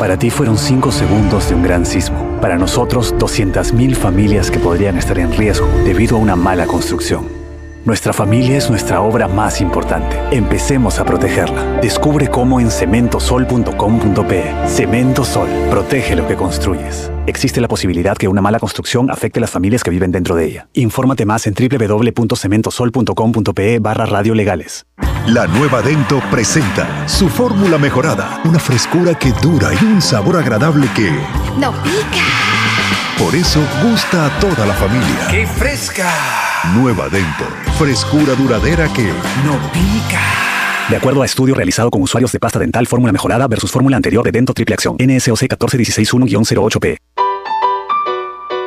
Para ti fueron 5 segundos de un gran sismo. Para nosotros, 200.000 familias que podrían estar en riesgo debido a una mala construcción. Nuestra familia es nuestra obra más importante. Empecemos a protegerla. Descubre cómo en cementosol.com.pe. Cemento Sol. Protege lo que construyes. Existe la posibilidad que una mala construcción afecte a las familias que viven dentro de ella. Infórmate más en www.cementosol.com.pe barra radiolegales. La nueva Dento presenta su fórmula mejorada. Una frescura que dura y un sabor agradable que... ¡No pica! Por eso gusta a toda la familia. ¡Qué fresca! Nueva Dento. Frescura duradera que no pica. De acuerdo a estudio realizado con usuarios de pasta dental fórmula mejorada versus fórmula anterior de Dento Triple Acción. NSOC 14161-08P.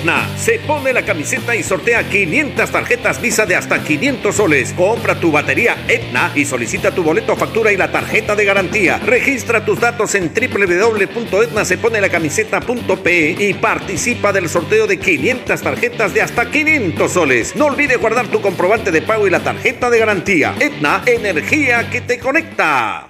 Etna se pone la camiseta y sortea 500 tarjetas Visa de hasta 500 soles. Compra tu batería Etna y solicita tu boleto, factura y la tarjeta de garantía. Registra tus datos en www.etnaseponelacamiseta.pe y participa del sorteo de 500 tarjetas de hasta 500 soles. No olvides guardar tu comprobante de pago y la tarjeta de garantía. Etna, energía que te conecta.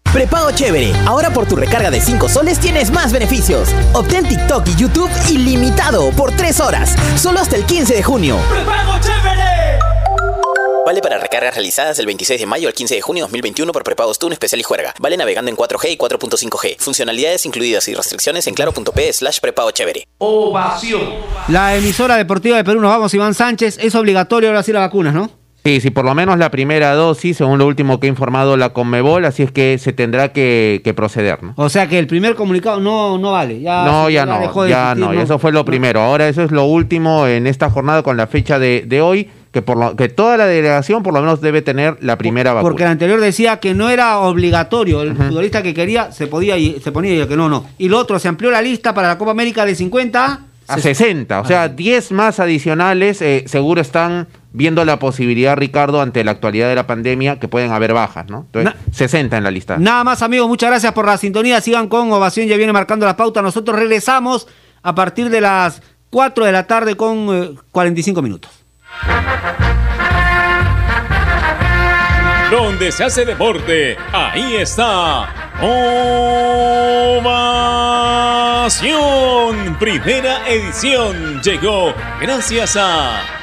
Prepago chévere. Ahora por tu recarga de 5 soles tienes más beneficios. Obtén TikTok y YouTube ilimitado por 3 horas. Solo hasta el 15 de junio. ¡Prepago chévere! Vale para recargas realizadas del 26 de mayo al 15 de junio de 2021 por prepagos TUN especial y juerga. Vale navegando en 4G y 4.5G. Funcionalidades incluidas y restricciones en claro.p slash prepago chévere. Ovación. La emisora deportiva de Perú, nos vamos, Iván Sánchez. Es obligatorio ahora sí las vacunas, ¿no? Sí, sí, por lo menos la primera dosis, según lo último que ha informado la Conmebol, así es que se tendrá que, proceder, ¿no? O sea que el primer comunicado no, no vale. Ya no, ya no, ya no, eso fue lo primero. Ahora eso es lo último en esta jornada con la fecha de, de hoy que por lo, que toda la delegación por lo menos debe tener la primera vacuna. Porque el anterior decía que no era obligatorio, el futbolista que quería se podía y se ponía y el que no, no. Y lo otro, se amplió la lista para la Copa América de 50 a 60, o sea, 10 más adicionales eh, seguro están viendo la posibilidad, Ricardo, ante la actualidad de la pandemia, que pueden haber bajas, ¿no? Entonces, 60 en la lista. Nada más, amigos, muchas gracias por la sintonía. Sigan con Ovación, ya viene marcando la pauta. Nosotros regresamos a partir de las 4 de la tarde con 45 eh, minutos. Donde se hace deporte, ahí está. Ovación. Primera edición llegó gracias a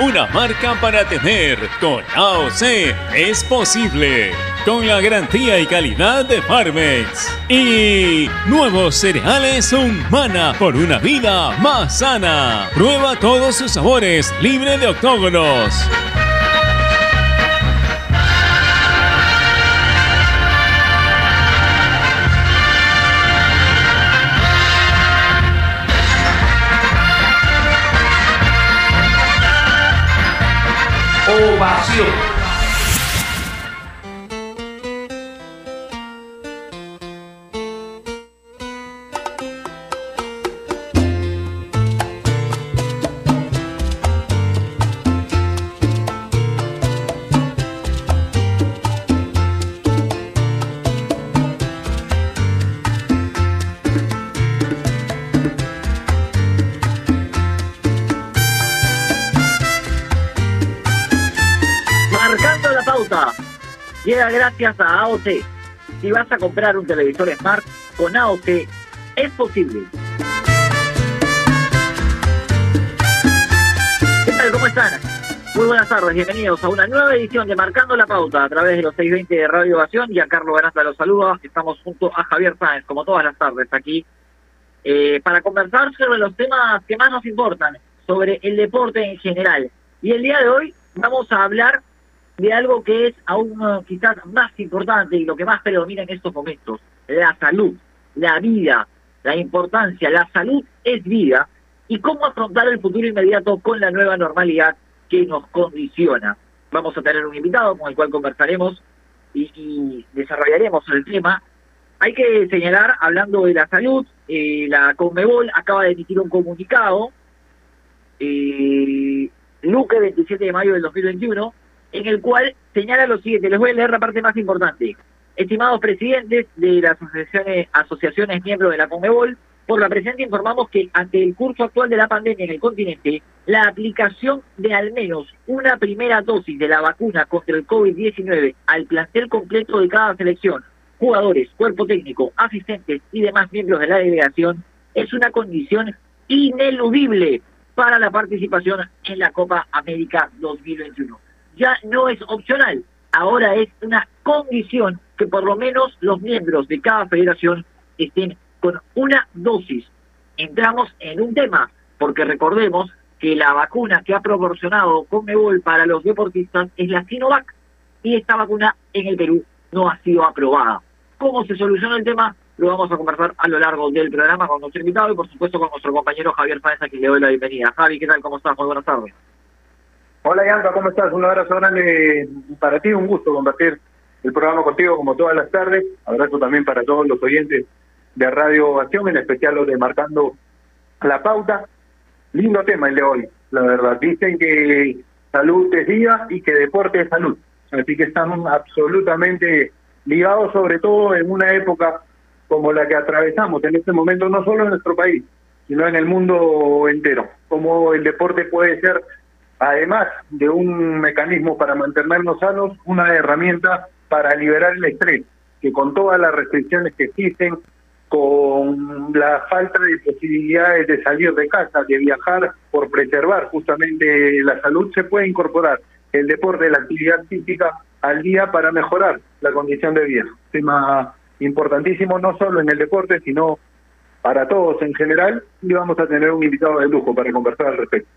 una marca para tener. Con AOC es posible. Con la garantía y calidad de Farmex. Y nuevos cereales Humana por una vida más sana. Prueba todos sus sabores, libre de octógonos. O Brasil! Gracias a AOT. Si vas a comprar un televisor Smart, con AOT es posible. ¿Qué tal? ¿Cómo están? Muy buenas tardes, bienvenidos a una nueva edición de Marcando la Pauta a través de los 620 de Radio Ovación. Y a Carlos Garanta los saluda. Estamos junto a Javier Sáenz, como todas las tardes, aquí eh, para conversar sobre los temas que más nos importan, sobre el deporte en general. Y el día de hoy vamos a hablar de algo que es aún uh, quizás más importante y lo que más predomina en estos momentos, la salud, la vida, la importancia, la salud es vida y cómo afrontar el futuro inmediato con la nueva normalidad que nos condiciona. Vamos a tener un invitado con el cual conversaremos y, desarrollaremos el tema. Hay que señalar, hablando de la salud, eh, la Conmebol acaba de emitir un comunicado, eh, Luque 27 de mayo del 2021, en el cual señala lo siguiente, les voy a leer la parte más importante. Estimados presidentes de las asociaciones, asociaciones miembros de la CONMEBOL, por la presente informamos que ante el curso actual de la pandemia en el continente, la aplicación de al menos una primera dosis de la vacuna contra el COVID-19 al plantel completo de cada selección, jugadores, cuerpo técnico, asistentes y demás miembros de la delegación es una condición ineludible para la participación en la Copa América 2021 ya no es opcional, ahora es una condición que por lo menos los miembros de cada federación estén con una dosis. Entramos en un tema, porque recordemos que la vacuna que ha proporcionado Conmebol para los deportistas es la Sinovac y esta vacuna en el Perú no ha sido aprobada. ¿Cómo se soluciona el tema? Lo vamos a conversar a lo largo del programa con nuestro invitado y por supuesto con nuestro compañero Javier Sáenz, a quien le doy la bienvenida. Javi, ¿qué tal? ¿Cómo estás? Muy buenas tardes. Hola Yanka, ¿cómo estás? Un abrazo grande para ti, un gusto compartir el programa contigo como todas las tardes. Abrazo también para todos los oyentes de Radio Acción, en especial los de Marcando la Pauta. Lindo tema el de hoy, la verdad. Dicen que salud es vida y que deporte es salud. Así que estamos absolutamente ligados, sobre todo en una época como la que atravesamos en este momento, no solo en nuestro país, sino en el mundo entero. Como el deporte puede ser, además de un mecanismo para mantenernos sanos, una herramienta para liberar el estrés, que con todas las restricciones que existen, con la falta de posibilidades de salir de casa, de viajar por preservar justamente la salud, se puede incorporar el deporte, la actividad física al día para mejorar la condición de vida. Tema importantísimo no solo en el deporte, sino para todos en general, y vamos a tener un invitado de lujo para conversar al respecto.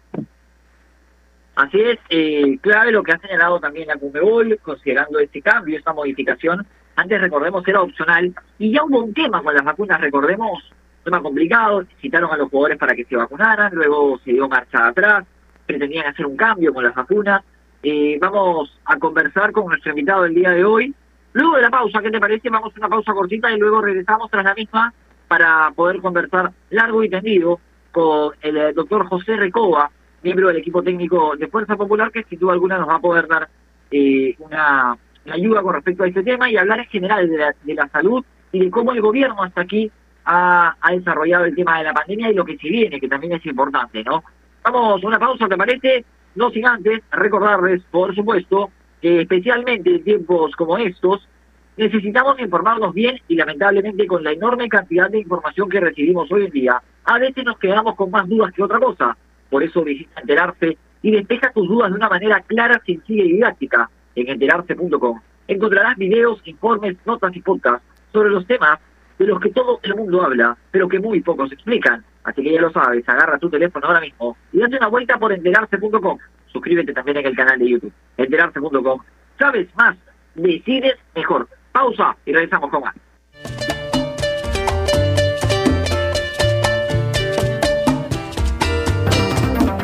Así es, eh, clave lo que ha señalado también la Cumebol, considerando este cambio, esta modificación. Antes, recordemos, era opcional y ya hubo un tema con las vacunas, recordemos, tema complicado, citaron a los jugadores para que se vacunaran, luego se dio marcha atrás, pretendían hacer un cambio con las vacunas. Eh, vamos a conversar con nuestro invitado del día de hoy. Luego de la pausa, ¿qué te parece? Vamos a una pausa cortita y luego regresamos tras la misma para poder conversar largo y tendido con el doctor José Recoba, miembro del equipo técnico de Fuerza Popular, que sin duda alguna nos va a poder dar eh, una, ayuda con respecto a este tema y hablar en general de la, de la salud y de cómo el gobierno hasta aquí ha, desarrollado el tema de la pandemia y lo que se viene, que también es importante, ¿no? Vamos una pausa, ¿te parece? No sin antes recordarles, por supuesto, que especialmente en tiempos como estos, necesitamos informarnos bien y lamentablemente con la enorme cantidad de información que recibimos hoy en día, a veces nos quedamos con más dudas que otra cosa. Por eso visita enterarse y despeja tus dudas de una manera clara, sencilla y didáctica en enterarse.com. Encontrarás videos, informes, notas y podcasts sobre los temas de los que todo el mundo habla, pero que muy pocos explican. Así que ya lo sabes, agarra tu teléfono ahora mismo y date una vuelta por enterarse.com. Suscríbete también en el canal de YouTube, enterarse.com. Sabes más, decides mejor. Pausa y regresamos con más.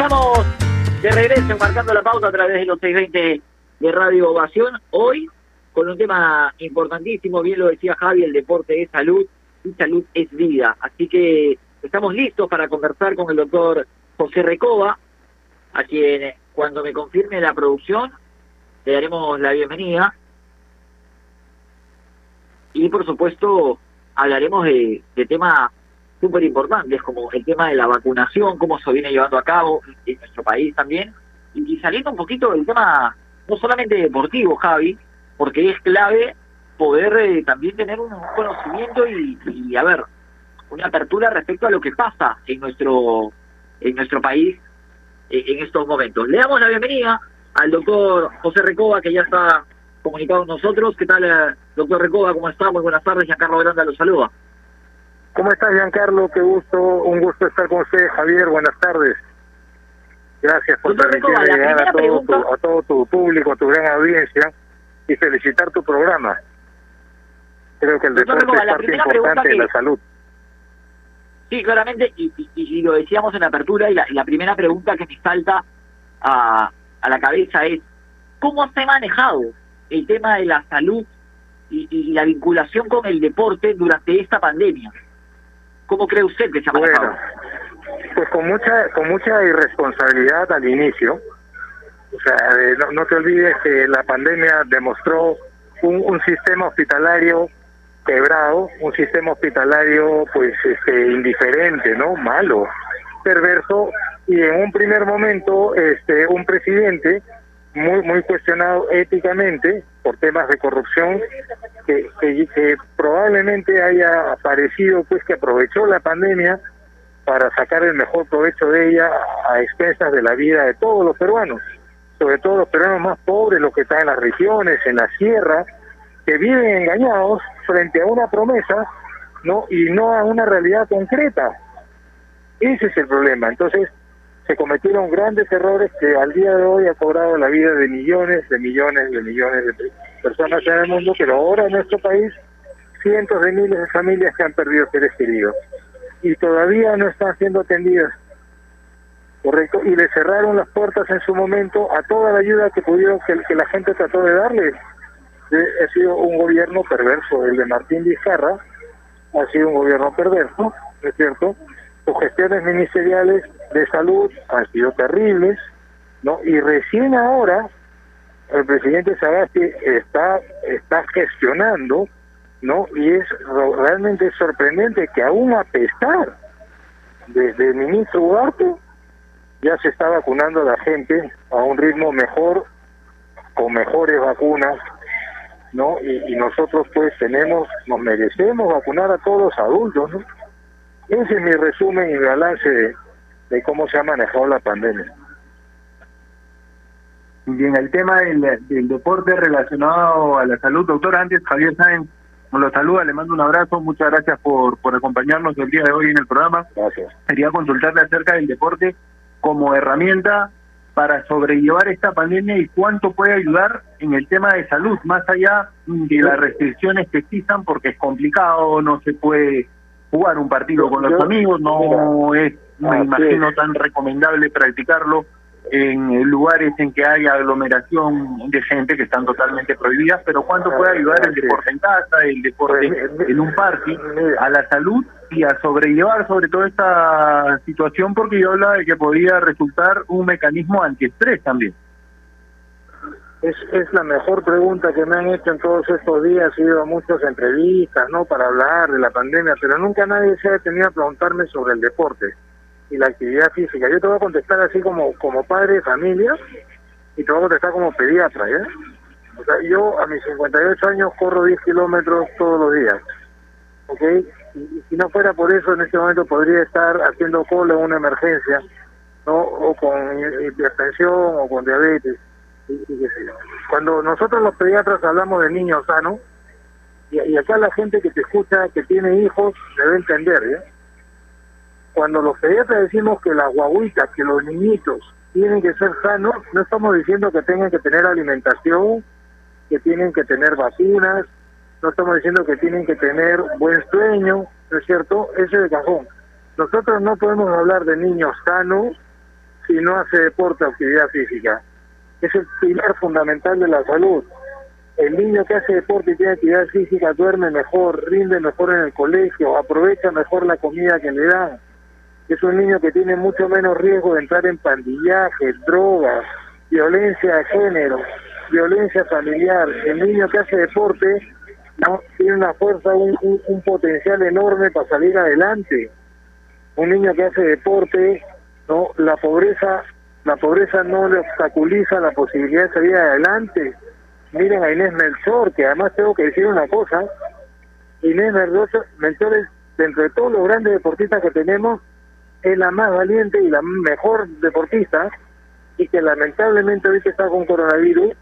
Estamos de regreso marcando la pauta a través de los 620 de Radio Ovación. Hoy con un tema importantísimo, bien lo decía Javi, el deporte es salud y salud es vida. Así que estamos listos para conversar con el doctor José Recoba, a quien cuando me confirme la producción le daremos la bienvenida. Y por supuesto hablaremos de, de temas súper importantes como el tema de la vacunación, cómo se viene llevando a cabo en nuestro país también, y, saliendo un poquito del tema, no solamente deportivo, Javi, porque es clave poder eh, también tener un conocimiento y, y, a ver, una apertura respecto a lo que pasa en nuestro en nuestro país eh, en estos momentos. Le damos la bienvenida al doctor José Recoba, que ya está comunicado con nosotros. ¿Qué tal, eh, doctor Recoba? ¿Cómo está? Muy buenas tardes. Giancarlo Granda lo saluda. ¿Cómo estás, Giancarlo? Qué gusto, un gusto estar con usted, Javier. Buenas tardes. Gracias por permitirme llegar a todo, tu, a todo tu público, a tu gran audiencia y felicitar tu programa. Creo que el Doctor deporte es parte importante de que- la salud. Sí, claramente, y, y- y lo decíamos en la apertura, y la, y la primera pregunta que me salta a, a la cabeza es, ¿cómo se ha manejado el tema de la salud y, y la vinculación con el deporte durante esta pandemia? ¿Cómo cree usted que se ha manejado? Bueno, pues con mucha con mucha irresponsabilidad al inicio. O sea, eh, no, no te olvides que la pandemia demostró un, un sistema hospitalario quebrado, un sistema hospitalario pues este indiferente, ¿no? Malo, perverso y en un primer momento este un presidente muy muy cuestionado éticamente por temas de corrupción que, que, que probablemente haya aparecido pues que aprovechó la pandemia para sacar el mejor provecho de ella a expensas de la vida de todos los peruanos, sobre todo los peruanos más pobres, los que están en las regiones, en la sierra, que viven engañados frente a una promesa, ¿no? Y no a una realidad concreta. Ese es el problema. Entonces, se cometieron grandes errores que al día de hoy ha cobrado la vida de millones, de millones, de millones de pe- personas en el mundo, pero ahora en nuestro país cientos de miles de familias que han perdido seres queridos y todavía no están siendo atendidas. Correcto, y le cerraron las puertas en su momento a toda la ayuda que pudieron, que, que la gente trató de darle. Eh, Ha sido un gobierno perverso, el de Martín Vizcarra, ha sido un gobierno perverso, ¿no es cierto? Sus gestiones ministeriales de salud han sido terribles, ¿no? Y recién ahora el presidente Sagasti está, está gestionando, ¿no? Y es realmente sorprendente que aún a pesar de- del ministro Ugarte, ya se está vacunando a la gente a un ritmo mejor, con mejores vacunas, ¿no? Y, y nosotros pues tenemos, nos merecemos vacunar a todos los adultos, ¿no? Ese es mi resumen y balance de, de cómo se ha manejado la pandemia. Bien, el tema del, del deporte relacionado a la salud, doctor, antes Javier Sáenz nos lo saluda, le mando un abrazo, muchas gracias por, por acompañarnos el día de hoy en el programa. Gracias. Quería consultarle acerca del deporte como herramienta para sobrellevar esta pandemia y cuánto puede ayudar en el tema de salud, más allá de las restricciones que existan, porque es complicado, no se puede jugar un partido con los Yo- amigos, no es, me imagino, es. tan recomendable practicarlo en lugares en que hay aglomeración de gente que están totalmente prohibidas, pero cuánto puede ayudar el deporte en casa, el deporte Pues, en un parque, a la salud y a sobrellevar sobre todo esta situación, porque yo hablaba de que podía resultar un mecanismo antiestrés también. Es, es la mejor pregunta que me han hecho en todos estos días. He ido a muchas entrevistas, ¿no? Para hablar de la pandemia, pero nunca nadie se ha detenido a preguntarme sobre el deporte y la actividad física. Yo te voy a contestar así como, como padre de familia y te voy a contestar como pediatra, ¿ya? O sea, yo a mis 58 años corro 10 kilómetros todos los días, ¿ok? Y, si no fuera por eso, en este momento podría estar haciendo cola en una emergencia, ¿no? O con hipertensión o con diabetes Cuando nosotros los pediatras hablamos de niños sanos, y, acá la gente que te escucha, que tiene hijos, debe entender, ¿ya? Cuando los pediatras decimos que las guaguitas, que los niñitos tienen que ser sanos, no estamos diciendo que tengan que tener alimentación, que tienen que tener vacunas, no estamos diciendo que tienen que tener buen sueño, ¿no es cierto? Ese es de cajón. Nosotros no podemos hablar de niños sanos si no hace deporte o actividad física. Es el pilar fundamental de la salud. El niño que hace deporte y tiene actividad física duerme mejor, rinde mejor en el colegio, aprovecha mejor la comida que le dan. Es un niño que tiene mucho menos riesgo de entrar en pandillaje, drogas, violencia de género, violencia familiar. El niño que hace deporte no tiene una fuerza, un, un- un potencial enorme para salir adelante. Un niño que hace deporte, no, la pobreza La pobreza no le obstaculiza la posibilidad de salir adelante. Miren a Inés Melchor, que además tengo que decir una cosa. Inés Melchor, es, dentro de todos los grandes deportistas que tenemos, es la más valiente y la mejor deportista y que lamentablemente ahorita está con coronavirus,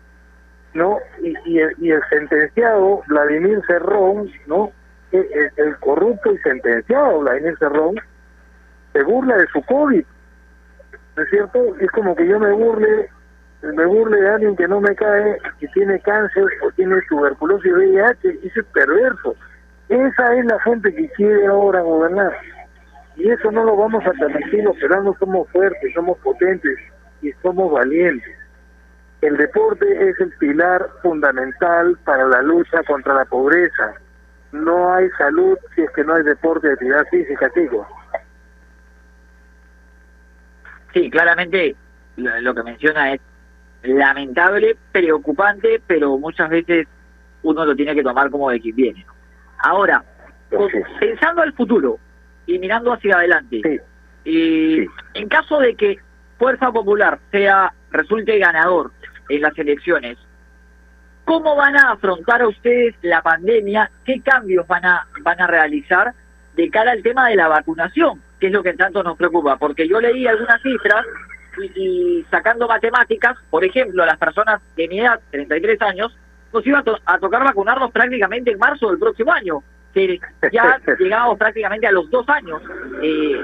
¿no? Y, y, el, sentenciado Vladimir Cerrón, ¿no? El, el- el corrupto y sentenciado Vladimir Cerrón se burla de su COVID, ¿no es cierto? Es como que yo me burle, me burle de alguien que no me cae, que tiene cáncer o tiene tuberculosis VIH, y eso es perverso. Esa es la gente que quiere ahora gobernar. Y eso no lo vamos a permitir, los peruanos somos fuertes, somos potentes y somos valientes. El deporte es el pilar fundamental para la lucha contra la pobreza. No hay salud si es que no hay deporte de actividad física, chicos. Sí, claramente lo, que menciona es lamentable, preocupante, pero muchas veces uno lo tiene que tomar como de quien viene. Ahora, pensando al futuro y mirando hacia adelante, eh, en caso de que Fuerza Popular sea resulte ganador en las elecciones, ¿cómo van a afrontar a ustedes la pandemia? ¿Qué cambios van a van a realizar de cara al tema de la vacunación? Que es lo que tanto nos preocupa, porque yo leí algunas cifras y, y sacando matemáticas, por ejemplo, a las personas de mi edad, 33 años, nos iba a, to- a tocar vacunarnos prácticamente en marzo del próximo año, que ya llegamos prácticamente a los dos años eh,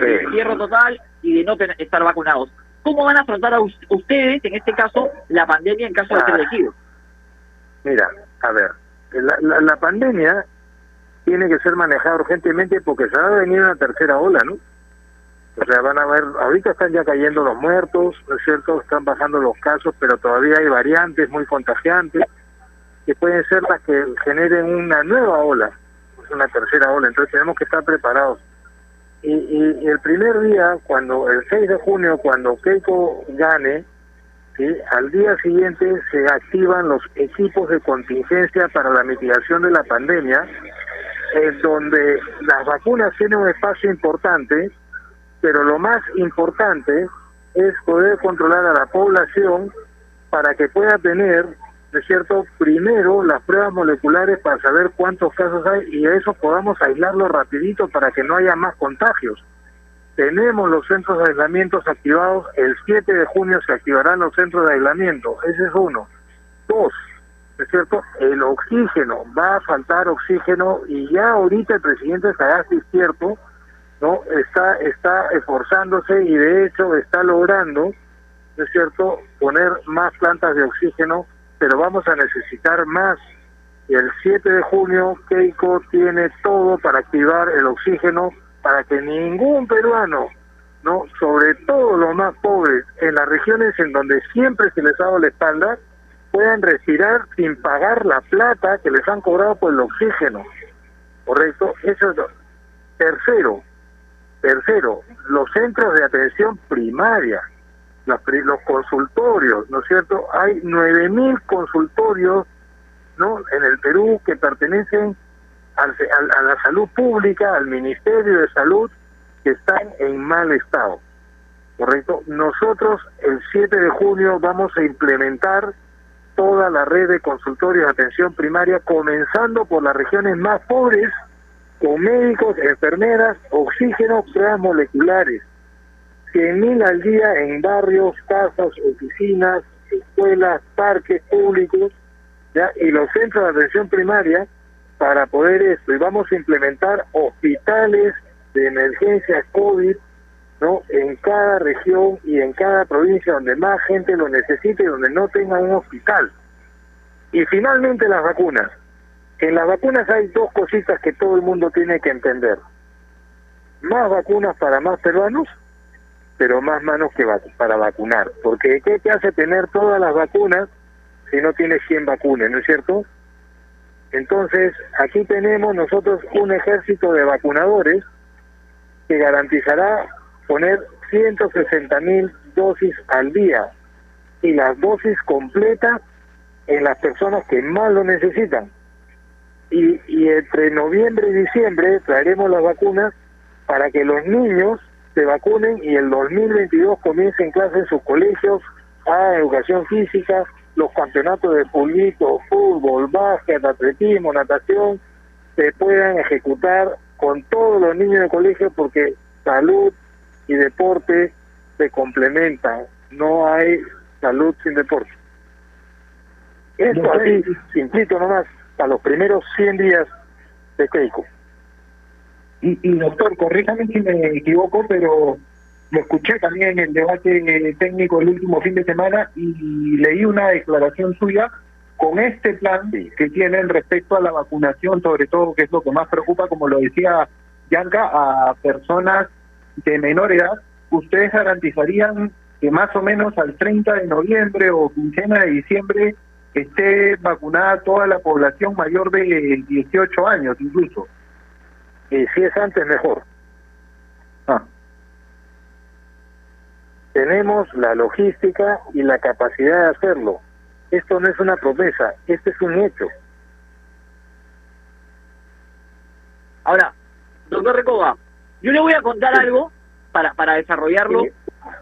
de, encierro total y de no estar vacunados. ¿Cómo van a afrontar a us- ustedes, en este caso, la pandemia en caso de ser Ah. elegidos? Mira, a ver, la, la, la pandemia tiene que ser manejada urgentemente porque se va a venir una tercera ola, ¿no? O sea, van a ver, ahorita están ya cayendo los muertos, ¿no es cierto? Están bajando los casos, pero todavía hay variantes muy contagiantes que pueden ser las que generen una nueva ola, una tercera ola. Entonces tenemos que estar preparados. Y, y- el primer día, cuando el 6 de junio, cuando Keiko gane, al día siguiente se activan los equipos de contingencia para la mitigación de la pandemia, en donde las vacunas tienen un espacio importante, pero lo más importante es poder controlar a la población para que pueda tener, ¿no es cierto?, primero las pruebas moleculares para saber cuántos casos hay y eso podamos aislarlo rapidito para que no haya más contagios. Tenemos los centros de aislamiento activados, el 7 de junio se activarán los centros de aislamiento, ese es uno. Dos, ¿no es cierto? El oxígeno, va a faltar oxígeno y ya ahorita el presidente Sagasti es cierto, ¿no? Está, está esforzándose y de hecho está logrando, ¿no es cierto?, poner más plantas de oxígeno, pero vamos a necesitar más. El 7 de junio Keiko tiene todo para activar el oxígeno para que ningún peruano, no, sobre todo los más pobres, en las regiones en donde siempre se les ha dado la espalda, puedan respirar sin pagar la plata que les han cobrado por el oxígeno. ¿Correcto? Eso Tercero, tercero, los centros de atención primaria, los, los consultorios, ¿no es cierto? Hay 9.000 consultorios, ¿no? En el Perú que pertenecen al- al- a la salud pública, al Ministerio de Salud, que están en mal estado. ¿Correcto? Nosotros el 7 de junio vamos a implementar toda la red de consultorios de atención primaria, comenzando por las regiones más pobres, con médicos, enfermeras, oxígeno, pruebas moleculares. 100.000 al día en barrios, casas, oficinas, escuelas, parques públicos, ¿ya? y los centros de atención primaria para poder esto. Y vamos a implementar hospitales de emergencia COVID ¿no? en cada región y en cada provincia donde más gente lo necesite y donde no tenga un hospital. Y finalmente las vacunas. En las vacunas hay dos cositas que todo el mundo tiene que entender. Más vacunas para más peruanos, pero más manos que vac- para vacunar. Porque ¿qué te hace tener todas las vacunas si no tienes quien vacune, no es cierto? Entonces, aquí tenemos nosotros un ejército de vacunadores que garantizará poner 160 mil dosis al día y las dosis completas en las personas que más lo necesitan. Y, y entre noviembre y diciembre traeremos las vacunas para que los niños se vacunen y el 2022 comiencen clases en sus colegios a educación física, los campeonatos de pulito, fútbol, básquet, atletismo, natación, se puedan ejecutar con todos los niños de colegio porque salud y deporte se complementan. No hay salud sin deporte. Esto así, simplito nomás, a los primeros 100 días de Keiko. Y, y doctor, corríjame si me equivoco, pero lo escuché también en el debate técnico el último fin de semana y leí una declaración suya con este plan que tienen respecto a la vacunación, sobre todo, que es lo que más preocupa, como lo decía Yanka, a personas de menor edad, ustedes garantizarían que más o menos al 30 de noviembre o quincena de diciembre esté vacunada toda la población mayor de 18 años incluso. Y si es antes, mejor. Ah. Tenemos la logística y la capacidad de hacerlo. Esto no es una promesa, este es un hecho. Ahora, doctor Recoba, yo le voy a contar algo para, para desarrollarlo,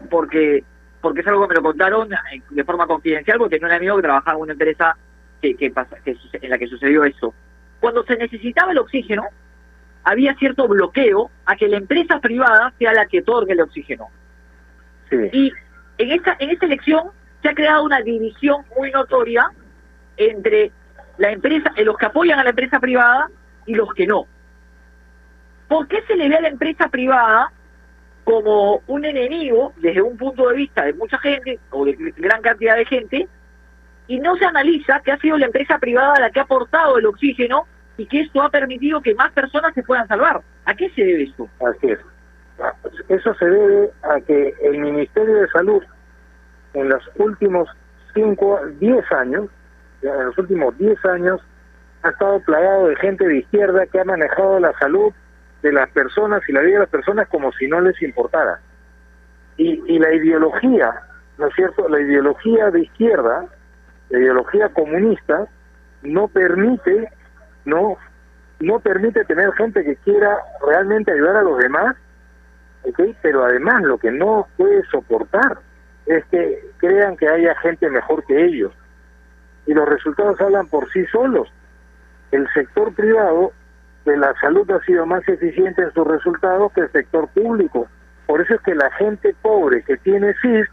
porque porque es algo que me lo contaron eh, de forma confidencial, porque tenía un amigo que trabajaba en una empresa que, que, pasa, que en la que sucedió eso. Cuando se necesitaba el oxígeno, había cierto bloqueo a que la empresa privada sea la que otorgue el oxígeno. Y en esta, en esta elección se ha creado una división muy notoria entre la empresa, los que apoyan a la empresa privada y los que no. ¿Por qué se le ve a la empresa privada como un enemigo desde un punto de vista de mucha gente o de gran cantidad de gente y no se analiza que ha sido la empresa privada la que ha aportado el oxígeno y que esto ha permitido que más personas se puedan salvar. ¿A qué se debe esto? Así es. Eso se debe a que el Ministerio de Salud en los últimos 5, 10 años, en los últimos 10 años, ha estado plagado de gente de izquierda que ha manejado la salud de las personas y la vida de las personas como si no les importara. Y, y la ideología, ¿no es cierto? La ideología de izquierda, la ideología comunista, no permite, no, no permite tener gente que quiera realmente ayudar a los demás, ¿ok? Pero además lo que no puede soportar es que crean que haya gente mejor que ellos. Y los resultados hablan por sí solos. El sector privado de la salud ha sido más eficiente en sus resultados que el sector público. Por eso es que la gente pobre que tiene CIS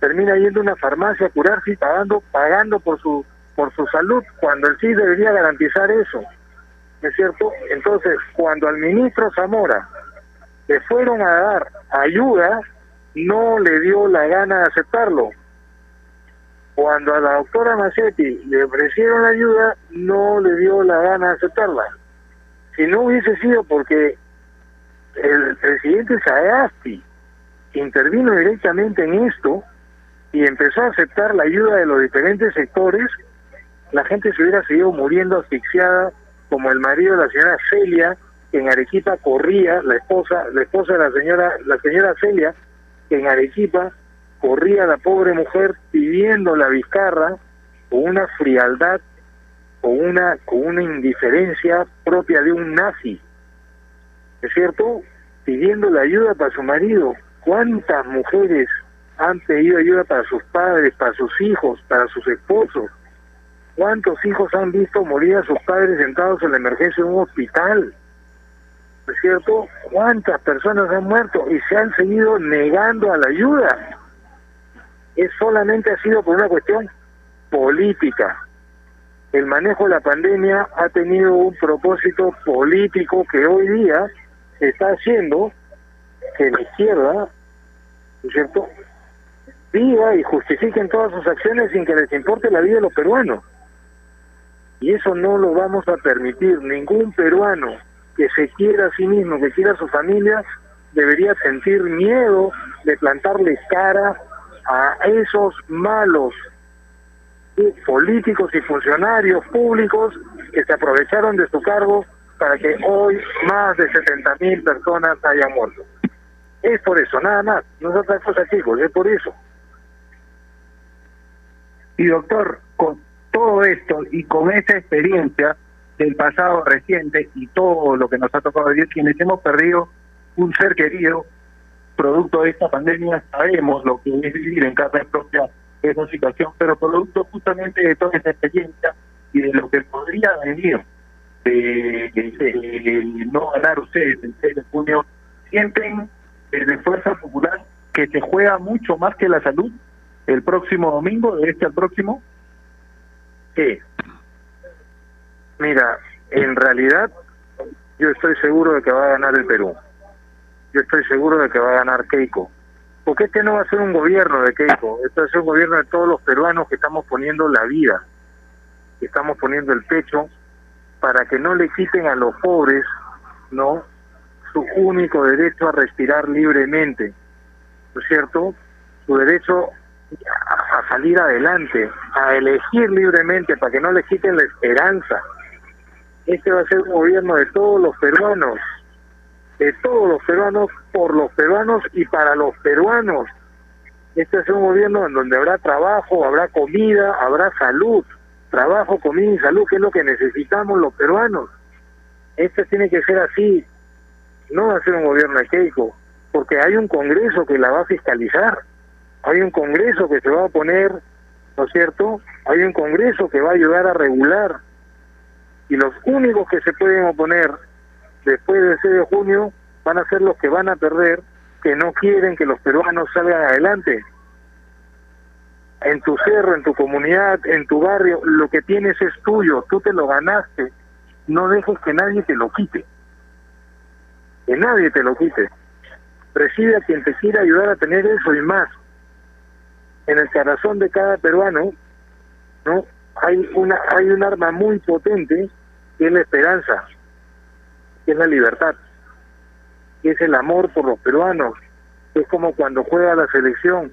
termina yendo a una farmacia a curarse y pagando, pagando por su por su salud, cuando el CIS debería garantizar eso. ¿Es cierto? Entonces, cuando al ministro Zamora le fueron a dar ayuda, no le dio la gana de aceptarlo. Cuando a la doctora Macetti le ofrecieron la ayuda, no le dio la gana de aceptarla si no hubiese sido porque el presidente Sagasti intervino directamente en esto y empezó a aceptar la ayuda de los diferentes sectores, la gente se hubiera seguido muriendo asfixiada, como el marido de la señora Celia, que en Arequipa corría, la esposa, la esposa de la señora, la señora Celia, que en Arequipa corría la pobre mujer pidiendo la Vizcarra con una frialdad con una, con una indiferencia propia de un nazi, ¿es cierto? Pidiendo la ayuda para su marido. ¿Cuántas mujeres han pedido ayuda para sus padres, para sus hijos, para sus esposos? ¿Cuántos hijos han visto morir a sus padres sentados en la emergencia de un hospital? ¿Es cierto? ¿Cuántas personas han muerto y se han seguido negando a la ayuda? Es solamente ha sido por una cuestión política, el manejo de la pandemia ha tenido un propósito político que hoy día está haciendo que la izquierda, ¿no cierto?, viva y justifiquen todas sus acciones sin que les importe la vida de los peruanos. Y eso no lo vamos a permitir. Ningún peruano que se quiera a sí mismo, que quiera a su familia, debería sentir miedo de plantarle cara a esos malos políticos y funcionarios públicos que se aprovecharon de su cargo para que hoy más de 70 mil personas hayan muerto. Es por eso, nada más, no es otra cosa chicos, es por eso. Y doctor, con todo esto y con esa experiencia del pasado reciente y todo lo que nos ha tocado vivir, quienes hemos perdido un ser querido, producto de esta pandemia sabemos lo que es vivir en carne propia esa situación, pero producto justamente de toda esa experiencia y de lo que podría venir de, no ganar ustedes el 6 de junio, sienten desde Fuerza Popular que se juega mucho más que la salud el próximo domingo, de este al próximo. Sí. Mira, en realidad yo estoy seguro de que va a ganar el Perú. Yo estoy seguro de que va a ganar Keiko. Porque este no va a ser un gobierno de Keiko, este va a ser un gobierno de todos los peruanos que estamos poniendo la vida, que estamos poniendo el pecho para que no le quiten a los pobres, ¿no? Su único derecho a respirar libremente, ¿no es cierto? Su derecho a, salir adelante, a elegir libremente, para que no le quiten la esperanza. Este va a ser un gobierno de todos los peruanos, de todos los peruanos, por los peruanos y para los peruanos. Este ser un gobierno en donde habrá trabajo, habrá comida, habrá salud. Trabajo, comida y salud, que es lo que necesitamos los peruanos. Este tiene que ser así. No va a ser un gobierno Keiko, porque hay un Congreso que la va a fiscalizar. Hay un Congreso que se va a poner, ¿no es cierto? Hay un Congreso que va a ayudar a regular. Y los únicos que se pueden oponer después del 6 de junio van a ser los que van a perder, que no quieren que los peruanos salgan adelante. En tu cerro, en tu comunidad, en tu barrio, lo que tienes es tuyo, tú te lo ganaste. No dejes que nadie te lo quite. Que nadie te lo quite. Recibe a quien te quiera ayudar a tener eso y más. En el corazón de cada peruano, ¿no? Hay una hay un arma muy potente que es la esperanza, que es la libertad, que es el amor por los peruanos. Es como cuando juega la selección,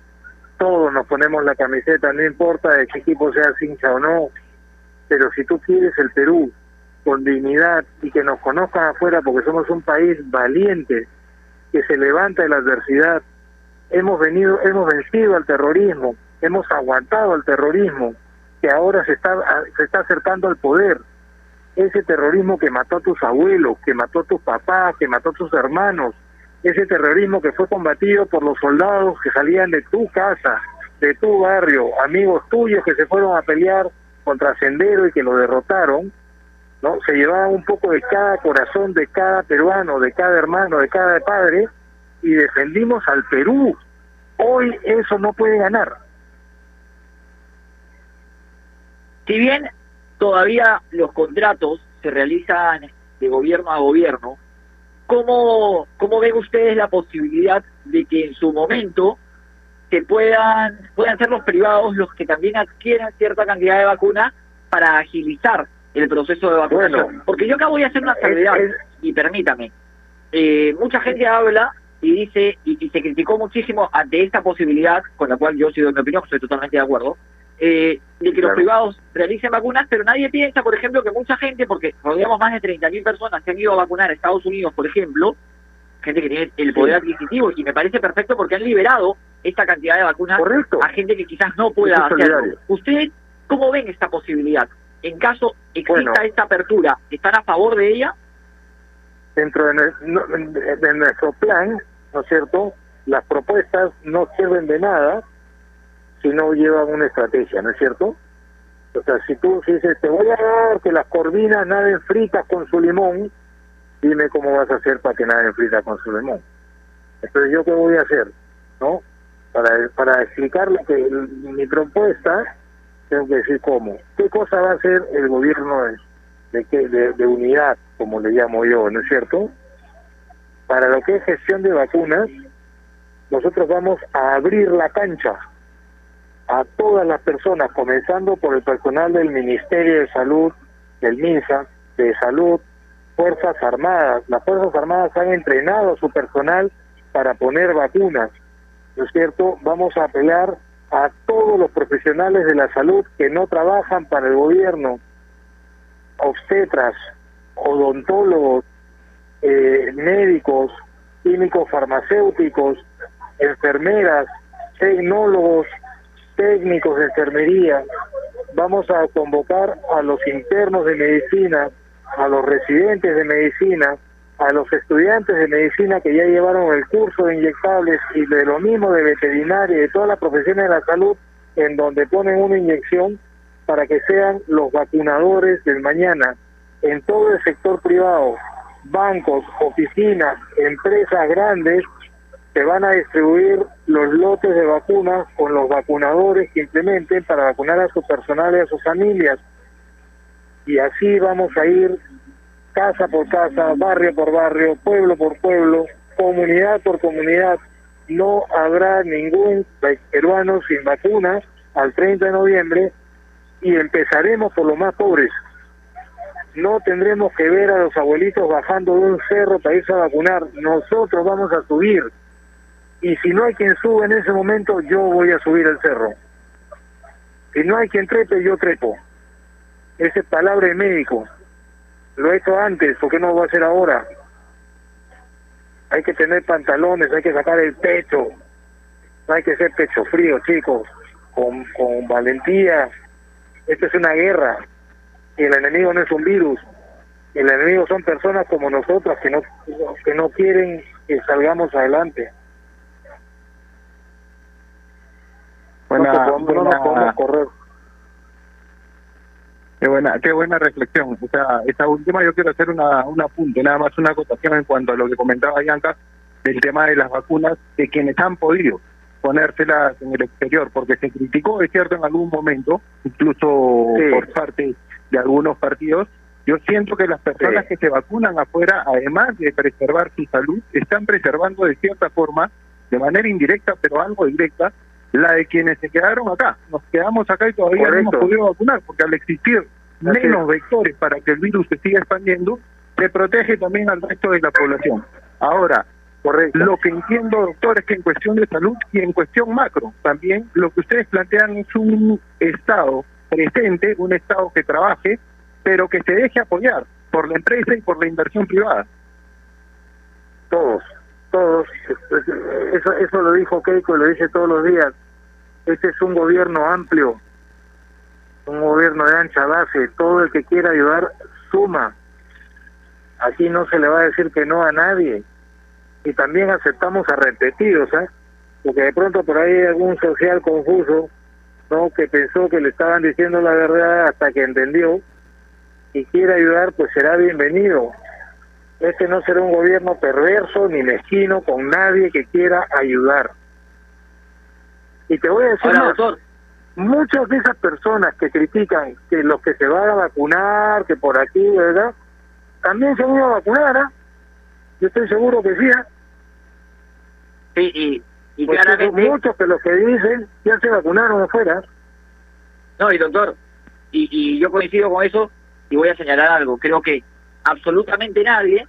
todos nos ponemos la camiseta, no importa de qué equipo sea hincha o no, pero si tú quieres el Perú con dignidad y que nos conozcan afuera porque somos un país valiente, que se levanta de la adversidad, hemos venido, hemos vencido al terrorismo, hemos aguantado al terrorismo, que ahora se está, se está acercando al poder. Ese terrorismo que mató a tus abuelos, que mató a tus papás, que mató a tus hermanos, ese terrorismo que fue combatido por los soldados que salían de tu casa, de tu barrio, amigos tuyos que se fueron a pelear contra Sendero y que lo derrotaron, ¿no? Se llevaban un poco de cada corazón, de cada peruano, de cada hermano, de cada padre, y defendimos al Perú. Hoy eso no puede ganar. Si bien todavía los contratos se realizan de gobierno a gobierno, ¿cómo, cómo ven ustedes la posibilidad de que en su momento se puedan, puedan ser los privados los que también adquieran cierta cantidad de vacunas para agilizar el proceso de vacunación? Bueno, Porque yo acá voy a hacer una salvedad, y permítame. Eh, mucha gente habla y dice, y, y se criticó muchísimo ante esta posibilidad, con la cual yo sí doy mi opinión, estoy totalmente de acuerdo, eh, de que los privados realicen vacunas, pero nadie piensa, por ejemplo, que mucha gente, porque rodeamos más de 30.000 personas que han ido a vacunar a Estados Unidos, por ejemplo, gente que tiene el poder adquisitivo, y me parece perfecto porque han liberado esta cantidad de vacunas a gente que quizás no pueda es hacerlo. solidario. ¿Usted cómo ven esta posibilidad? En caso exista Bueno. esta apertura, ¿están a favor de ella? dentro de, nue- no- de- de nuestro plan, ¿no es cierto? Las propuestas no sirven de nada si no llevan una estrategia, ¿no es cierto? O sea, si tú si dices, te voy a dar que las corvinas naden fritas con su limón, dime cómo vas a hacer para que naden fritas con su limón. Entonces, ¿yo qué voy a hacer? ¿No? Para, para explicar lo que mi propuesta, tengo que decir cómo. ¿Qué cosa va a hacer el gobierno de, de, de unidad, como le llamo yo, ¿no es cierto? Para lo que es gestión de vacunas, nosotros vamos a abrir la cancha a todas las personas, comenzando por el personal del Ministerio de Salud, del MINSA, de Salud, Fuerzas Armadas. Las Fuerzas Armadas han entrenado a su personal para poner vacunas, ¿no es cierto? Vamos a apelar a todos los profesionales de la salud que no trabajan para el gobierno, obstetras, odontólogos, eh, médicos, químicos farmacéuticos, enfermeras, tecnólogos, técnicos de enfermería. Vamos a convocar a los internos de medicina, a los residentes de medicina, a los estudiantes de medicina que ya llevaron el curso de inyectables y de lo mismo de veterinaria y de todas las profesiones de la salud, en donde ponen una inyección para que sean los vacunadores del mañana en todo el sector privado, bancos, oficinas, empresas grandes, se van a distribuir los lotes de vacunas con los vacunadores que implementen para vacunar a su personal y a sus familias. Y así vamos a ir casa por casa, barrio por barrio, pueblo por pueblo, comunidad por comunidad. No habrá ningún peruano sin vacunas al 30 de noviembre y empezaremos por los más pobres. No tendremos que ver a los abuelitos bajando de un cerro para irse a vacunar. Nosotros vamos a subir. Y si no hay quien suba en ese momento, yo voy a subir el cerro. Si no hay quien trepe, yo trepo. Esa es palabra de médico. Lo he hecho antes, ¿por qué no lo voy a hacer ahora? Hay que tener pantalones, hay que sacar el pecho. No hay que ser pecho frío, chicos. Con, con valentía. Esto es una guerra. Y el enemigo no es un virus. El enemigo son personas como nosotras que no, que no quieren que salgamos adelante. Buena, no, podemos, no nos buena- podemos correr. Qué buena, qué buena reflexión. O sea, esta última yo quiero hacer una, un apunte, nada más una acotación en cuanto a lo que comentaba Bianca del tema de las vacunas, de quienes han podido ponérselas en el exterior, porque se criticó, es cierto, en algún momento, incluso Sí. por parte de algunos partidos. Yo siento que las personas que se vacunan afuera, además de preservar su salud, están preservando de cierta forma, de manera indirecta, pero algo directa, la de quienes se quedaron acá. Nos quedamos acá y todavía no Correcto. hemos podido vacunar, porque al existir menos es. vectores para que el virus se siga expandiendo, se protege también al resto de la población. Ahora, lo que entiendo, doctor, es que en cuestión de salud y en cuestión macro, también lo que ustedes plantean es un Estado presente, un Estado que trabaje, pero que se deje apoyar por la empresa y por la inversión privada. todos, todos, eso, eso lo dijo Keiko, lo dice todos los días, este es un gobierno amplio, un gobierno de ancha base, todo el que quiera ayudar suma, aquí no se le va a decir que no a nadie, y también aceptamos arrepentidos, ¿eh? porque de pronto por ahí hay algún social confuso, ¿no? que pensó que le estaban diciendo la verdad hasta que entendió, y quiere ayudar, pues será bienvenido. Este no será un gobierno perverso ni mezquino con nadie que quiera ayudar. Y te voy a decir más, doctor. muchas de esas personas que critican que los que se van a vacunar, que por aquí, ¿verdad? También se ido a vacunar, ¿ah? Yo estoy seguro que sí, ¿ah? Sí, y, y Porque claramente... muchos que los que dicen ya se vacunaron afuera. No, y doctor, y, y yo coincido con eso y voy a señalar algo. Creo que absolutamente nadie,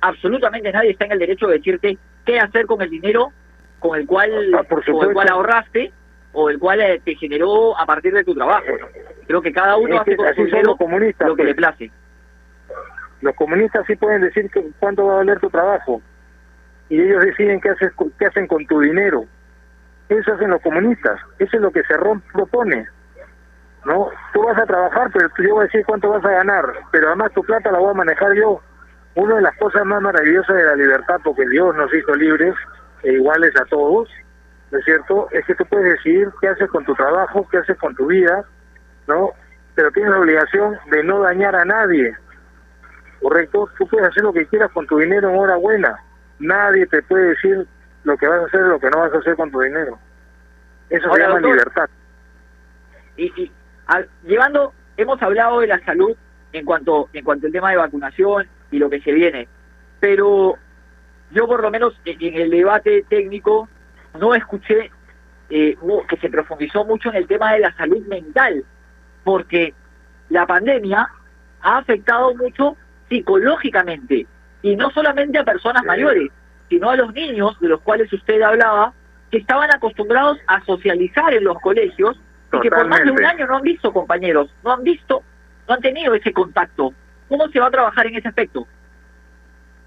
absolutamente nadie está en el derecho de decirte qué hacer con el dinero con el cual, Ah, por con el cual ahorraste o el cual eh, te generó a partir de tu trabajo. ¿no? Creo que cada uno hace con su dinero comunistas, lo que pues. le place. Los comunistas sí pueden decir que cuánto va a valer tu trabajo. Y ellos deciden qué, haces, qué hacen con tu dinero. Eso hacen los comunistas. Eso es lo que Cerrón propone. ¿No? Tú vas a trabajar, pero tú- yo voy a decir cuánto vas a ganar. Pero además tu plata la voy a manejar yo. Una de las cosas más maravillosas de la libertad, porque Dios nos hizo libres e iguales a todos, ¿no es cierto? Es que tú puedes decidir qué haces con tu trabajo, qué haces con tu vida, ¿no? Pero tienes la obligación de no dañar a nadie. ¿correcto? Tú puedes hacer lo que quieras con tu dinero en hora buena. Nadie te puede decir lo que vas a hacer o lo que no vas a hacer con tu dinero. Eso se llama doctor, libertad. y, y a- llevando hemos hablado de la salud en cuanto en cuanto al tema de vacunación y lo que se viene pero yo por lo menos en, en el debate técnico no escuché eh, que se profundizó mucho en el tema de la salud mental porque la pandemia ha afectado mucho psicológicamente y no solamente a personas mayores sino a los niños de los cuales usted hablaba que estaban acostumbrados a socializar en los colegios y que por más de un Totalmente. año no han visto compañeros, no han visto, no han tenido ese contacto. ¿Cómo se va a trabajar en ese aspecto?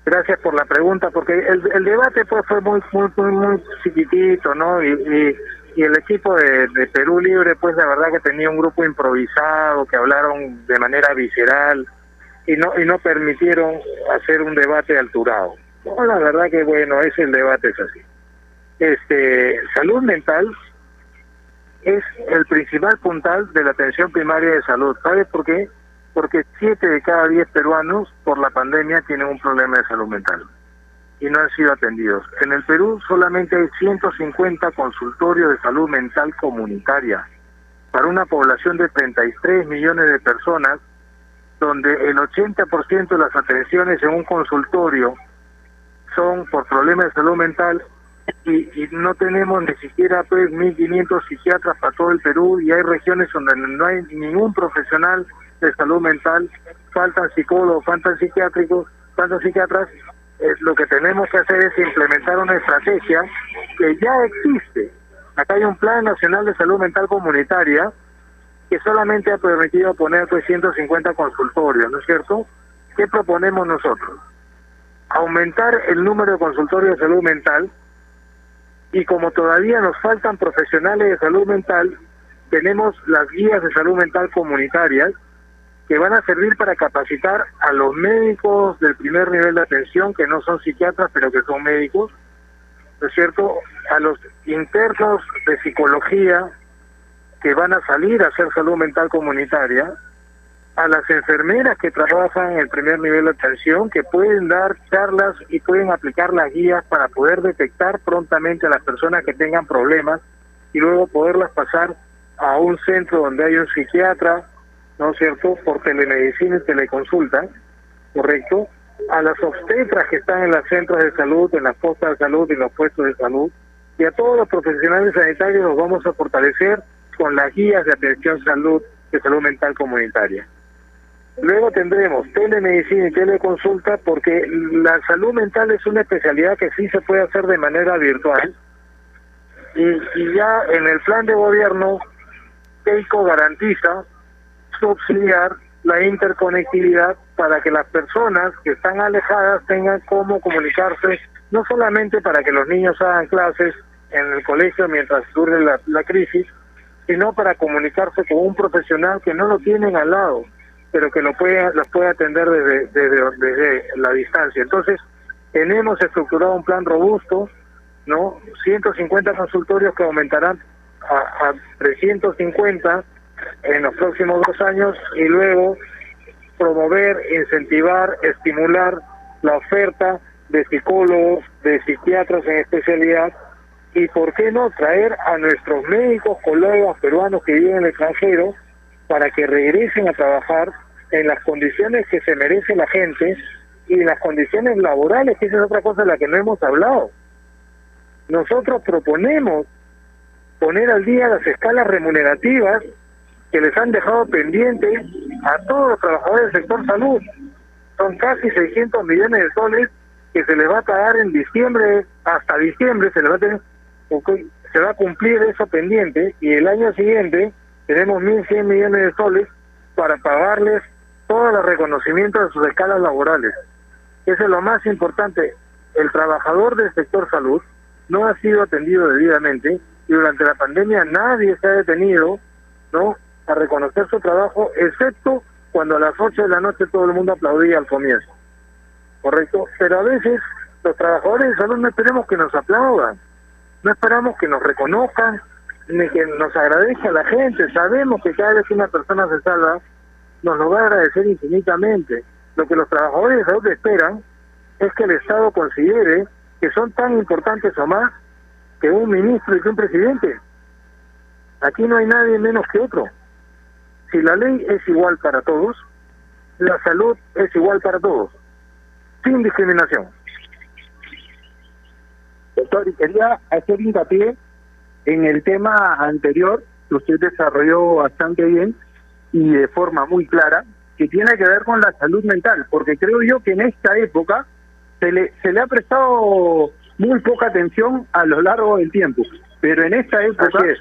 Gracias por la pregunta, porque el, el debate pues fue muy muy muy, muy chiquitito, ¿no? Y, y, y el equipo de, de Perú Libre, pues la verdad que tenía un grupo improvisado, que hablaron de manera visceral, y no y no permitieron hacer un debate alturado. No, la verdad que bueno, es el debate es así. Este, salud mental es el principal puntal de la atención primaria de salud. ¿Sabe por qué? Porque siete de cada diez peruanos por la pandemia tienen un problema de salud mental y no han sido atendidos. En el Perú solamente hay 150 consultorios de salud mental comunitaria para una población de 33 millones de personas, donde el 80% de las atenciones en un consultorio son por problemas de salud mental y, y no tenemos ni siquiera pues 1.500 psiquiatras para todo el Perú y hay regiones donde no hay ningún profesional de salud mental, faltan psicólogos, faltan psiquiátricos, faltan psiquiatras. Eh, lo que tenemos que hacer es implementar una estrategia que ya existe. Acá hay un Plan Nacional de Salud Mental Comunitaria que solamente ha permitido poner pues 150 consultorios, ¿no es cierto? ¿Qué proponemos nosotros? Aumentar el número de consultorios de salud mental y como todavía nos faltan profesionales de salud mental, tenemos las guías de salud mental comunitarias que van a servir para capacitar a los médicos del primer nivel de atención, que no son psiquiatras, pero que son médicos, ¿no es cierto? A los internos de psicología que van a salir a hacer salud mental comunitaria, a las enfermeras que trabajan en el primer nivel de atención, que pueden dar charlas y pueden aplicar las guías para poder detectar prontamente a las personas que tengan problemas y luego poderlas pasar a un centro donde hay un psiquiatra, ¿no es cierto?, por telemedicina y teleconsulta, ¿correcto? A las obstetras que están en los centros de salud, en las postas de salud y en los puestos de salud, y a todos los profesionales sanitarios los vamos a fortalecer con las guías de atención salud de salud mental comunitaria. Luego tendremos telemedicina y teleconsulta porque la salud mental es una especialidad que sí se puede hacer de manera virtual. Y, ya en el plan de gobierno, Keiko garantiza subsidiar la interconectividad para que las personas que están alejadas tengan cómo comunicarse, no solamente para que los niños hagan clases en el colegio mientras dure la, la crisis, sino para comunicarse con un profesional que no lo tienen al lado pero que lo puede, los puede atender desde, desde, desde la distancia. Entonces, tenemos estructurado un plan robusto, ¿no? 150 consultorios que aumentarán a, a 350 en los próximos dos años y luego promover, incentivar, estimular la oferta de psicólogos, de psiquiatras en especialidad y, ¿por qué no?, traer a nuestros médicos, colegas peruanos que viven en el extranjero para que regresen a trabajar en las condiciones que se merece la gente y las condiciones laborales, que esa es otra cosa de la que no hemos hablado. Nosotros proponemos poner al día las escalas remunerativas que les han dejado pendientes a todos los trabajadores del sector salud. Son casi 600 millones de soles que se les va a pagar en diciembre, hasta diciembre se les va a tener, se va a cumplir eso pendiente y el año siguiente tenemos 1.100 millones de soles para pagarles todos los reconocimientos de sus escalas laborales. Eso es lo más importante. El trabajador del sector salud no ha sido atendido debidamente y durante la pandemia nadie se ha detenido no a reconocer su trabajo, excepto cuando a las 8 de la noche todo el mundo aplaudía al comienzo. ¿Correcto? Pero a veces los trabajadores de salud no esperemos que nos aplaudan, no esperamos que nos reconozcan, ni que nos agradezca la gente. Sabemos que cada vez que una persona se salva, nos lo va a agradecer infinitamente. Lo que los trabajadores de salud esperan es que el Estado considere que son tan importantes o más que un ministro y que un presidente. Aquí no hay nadie menos que otro. Si la ley es igual para todos, la salud es igual para todos, sin discriminación. Doctor, quería hacer hincapié en el tema anterior que usted desarrolló bastante bien y de forma muy clara, que tiene que ver con la salud mental, porque creo yo que en esta época se le, se le ha prestado muy poca atención a lo largo del tiempo, pero en esta época es.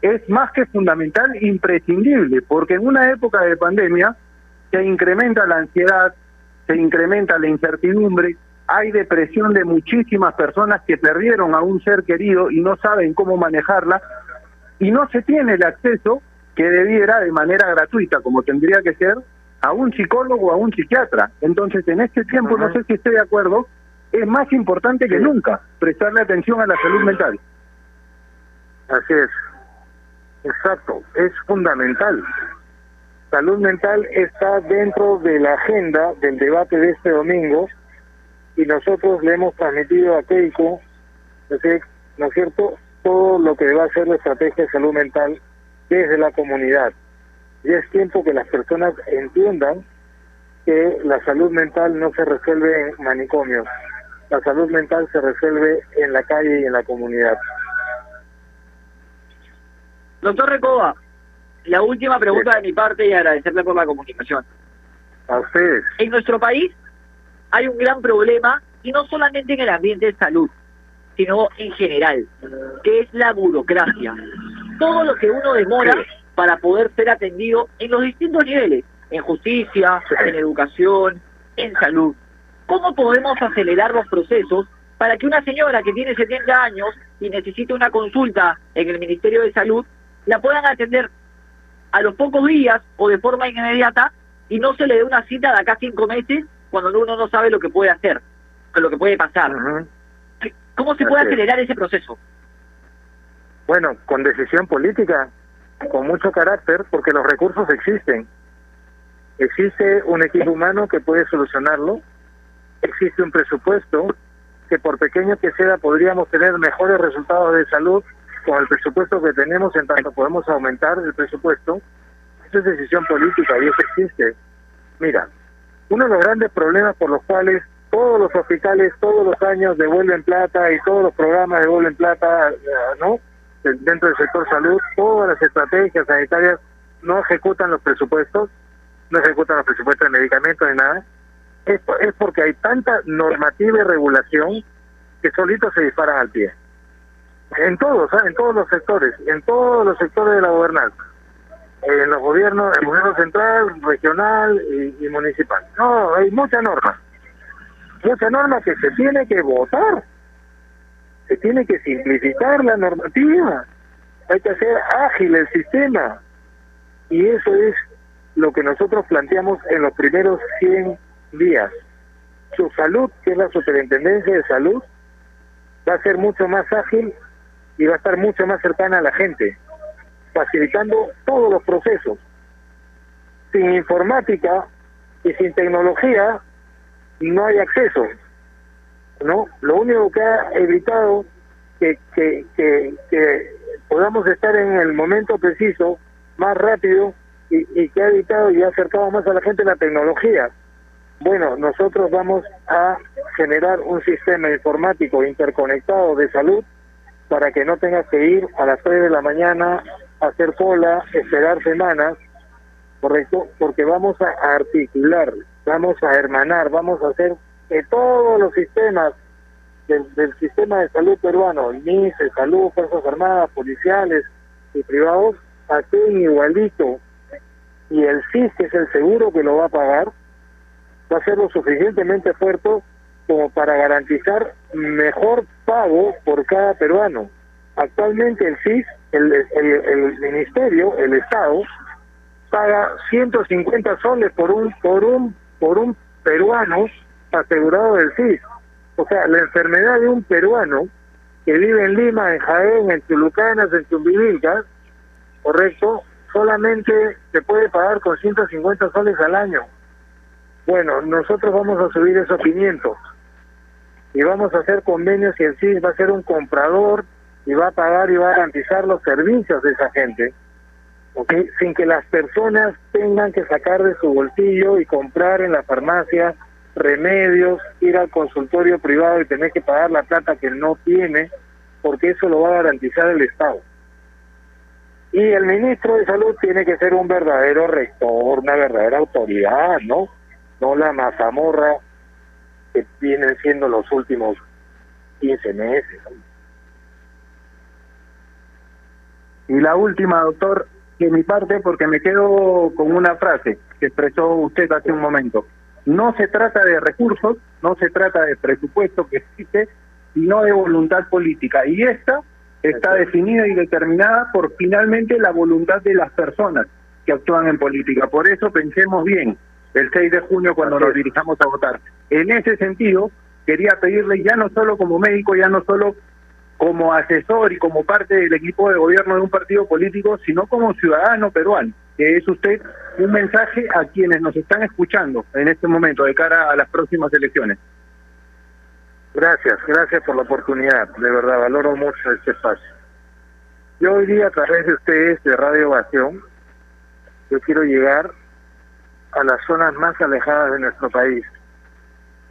es más que fundamental, imprescindible, porque en una época de pandemia se incrementa la ansiedad, se incrementa la incertidumbre, hay depresión de muchísimas personas que perdieron a un ser querido y no saben cómo manejarla, y no se tiene el acceso que debiera de manera gratuita, como tendría que ser, a un psicólogo o a un psiquiatra. Entonces, en este tiempo, no sé si estoy de acuerdo, es más importante que nunca prestarle atención a la salud mental. Así es. Exacto, es fundamental. Salud mental está dentro de la agenda del debate de este domingo y nosotros le hemos transmitido a Keiko, ¿no es ¿no es cierto?, todo lo que va a ser la estrategia de salud mental desde la comunidad. Y es tiempo que las personas entiendan que la salud mental no se resuelve en manicomios, la salud mental se resuelve en la calle y en la comunidad. Doctor Recoba, la última pregunta de mi parte y agradecerle por la comunicación. A ustedes. En nuestro país hay un gran problema, y no solamente en el ambiente de salud, sino en general, que es la burocracia. Todo lo que uno demora para poder ser atendido en los distintos niveles, en justicia, en educación, en salud. ¿Cómo podemos acelerar los procesos para que una señora que tiene 70 años y necesita una consulta en el Ministerio de Salud la puedan atender a los pocos días o de forma inmediata y no se le dé una cita de acá cinco meses cuando uno no sabe lo que puede hacer, lo que puede pasar? ¿Cómo se puede acelerar ese proceso? Bueno, con decisión política, con mucho carácter, porque los recursos existen. Existe un equipo humano que puede solucionarlo, existe un presupuesto que por pequeño que sea podríamos tener mejores resultados de salud con el presupuesto que tenemos, en tanto podemos aumentar el presupuesto. Eso es decisión política y eso existe. Mira, uno de los grandes problemas por los cuales todos los hospitales todos los años devuelven plata y todos los programas devuelven plata, ¿no? Dentro del sector salud, todas las estrategias sanitarias no ejecutan los presupuestos, no ejecutan los presupuestos de medicamentos ni nada. Es, es porque hay tanta normativa y regulación que solitos se disparan al pie. En todos, ¿ah? en todos los sectores, en todos los sectores de la gobernanza. En los gobiernos, el gobierno central, regional y, y municipal. No, hay mucha norma mucha norma que se tiene que votar, se tiene que simplificar la normativa, hay que hacer ágil el sistema. Y eso es lo que nosotros planteamos en los primeros 100 días. Su salud, que es la superintendencia de salud, va a ser mucho más ágil y va a estar mucho más cercana a la gente, facilitando todos los procesos. Sin informática y sin tecnología, no hay acceso, ¿no? Lo único que ha evitado que, que, podamos estar en el momento preciso, más rápido, y, y que ha evitado y ha acercado más a la gente la tecnología. Bueno, nosotros vamos a generar un sistema informático interconectado de salud para que no tengas que ir a las 3 de la mañana a hacer cola, esperar semanas, ¿correcto? Porque vamos a articular vamos a hermanar, vamos a hacer que todos los sistemas del, sistema de salud peruano, el MIS, el Salud, Fuerzas Armadas, policiales y privados, actúen igualito. Y el CIS, que es el seguro que lo va a pagar, va a ser lo suficientemente fuerte como para garantizar mejor pago por cada peruano. Actualmente el CIS, el, el, el ministerio, el Estado, paga 150 soles por un por un por un peruano asegurado del CIS. O sea, la enfermedad de un peruano que vive en Lima, en Jaén, en Chulucanas, en Chumbivilcas, correcto, solamente se puede pagar con 150 soles al año. Bueno, nosotros vamos a subir esos 500 y vamos a hacer convenios y el CIS va a ser un comprador y va a pagar y va a garantizar los servicios de esa gente sin que las personas tengan que sacar de su bolsillo y comprar en la farmacia remedios, ir al consultorio privado y tener que pagar la plata que no tiene, porque eso lo va a garantizar el Estado. Y el ministro de Salud tiene que ser un verdadero rector, una verdadera autoridad, ¿no? No la mazamorra que vienen siendo los últimos 15 meses. Y la última, doctor, de mi parte porque me quedo con una frase que expresó usted hace un momento. No se trata de recursos, no se trata de presupuesto que existe, sino de voluntad política. Y esta está definida y determinada por finalmente la voluntad de las personas que actúan en política. Por eso pensemos bien, el 6 de junio cuando nos dirijamos a votar. En ese sentido, quería pedirle ya no solo como médico, ya no solo como asesor y como parte del equipo de gobierno de un partido político, sino como ciudadano peruano, que es usted un mensaje a quienes nos están escuchando en este momento de cara a las próximas elecciones. Gracias, gracias por la oportunidad, de verdad, valoro mucho este espacio. Yo hoy día a través de ustedes de Radio Ovación, yo quiero llegar a las zonas más alejadas de nuestro país,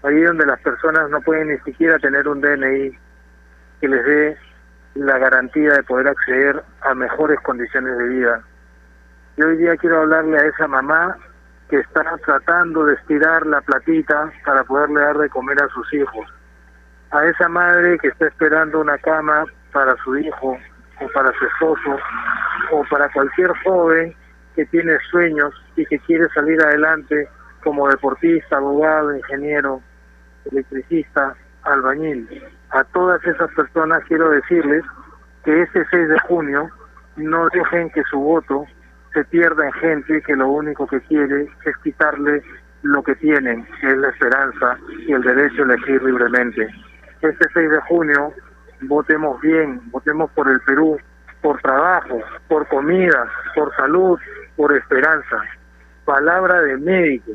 ahí donde las personas no pueden ni siquiera tener un DNI que les dé la garantía de poder acceder a mejores condiciones de vida. Yo hoy día quiero hablarle a esa mamá que está tratando de estirar la platita para poderle dar de comer a sus hijos a esa madre que está esperando una cama para su hijo o para su esposo o para cualquier joven que tiene sueños y que quiere salir adelante como deportista, abogado, ingeniero, electricista, albañil. A todas esas personas quiero decirles que este 6 de junio no dejen que su voto se pierda en gente que lo único que quiere es quitarle lo que tienen, que es la esperanza y el derecho a elegir libremente este 6 de junio votemos bien, votemos por el Perú, por trabajo, por comida, por salud, por esperanza. Palabra de médico,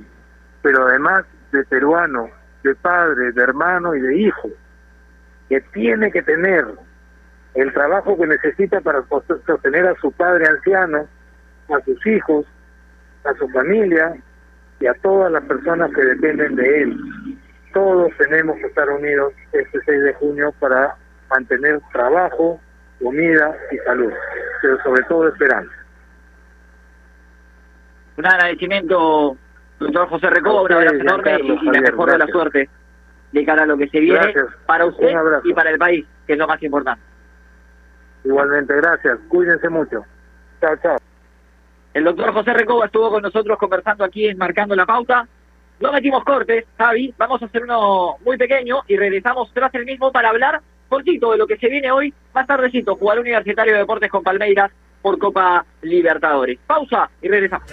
pero además de peruano, de padre, de hermano y de hijo, que tiene que tener el trabajo que necesita para sostener a su padre anciano, a sus hijos, a su familia y a todas las personas que dependen de él todos tenemos que estar unidos este 6 de junio para mantener trabajo, comida y salud, pero sobre todo esperanza. Un agradecimiento, doctor José Recoba, un abrazo enorme y la mejor de la suerte de cara a lo que se viene para usted y para el país, que es lo más importante. Igualmente, gracias. Cuídense mucho. Chao, chao. El doctor José Recoba estuvo con nosotros conversando aquí en Marcando la Pauta. No metimos cortes, Javi. Vamos a hacer uno muy pequeño y regresamos tras el mismo para hablar cortito de lo que se viene hoy. Más tardecito, jugar Universitario de Deportes con Palmeiras por Copa Libertadores. Pausa y regresamos.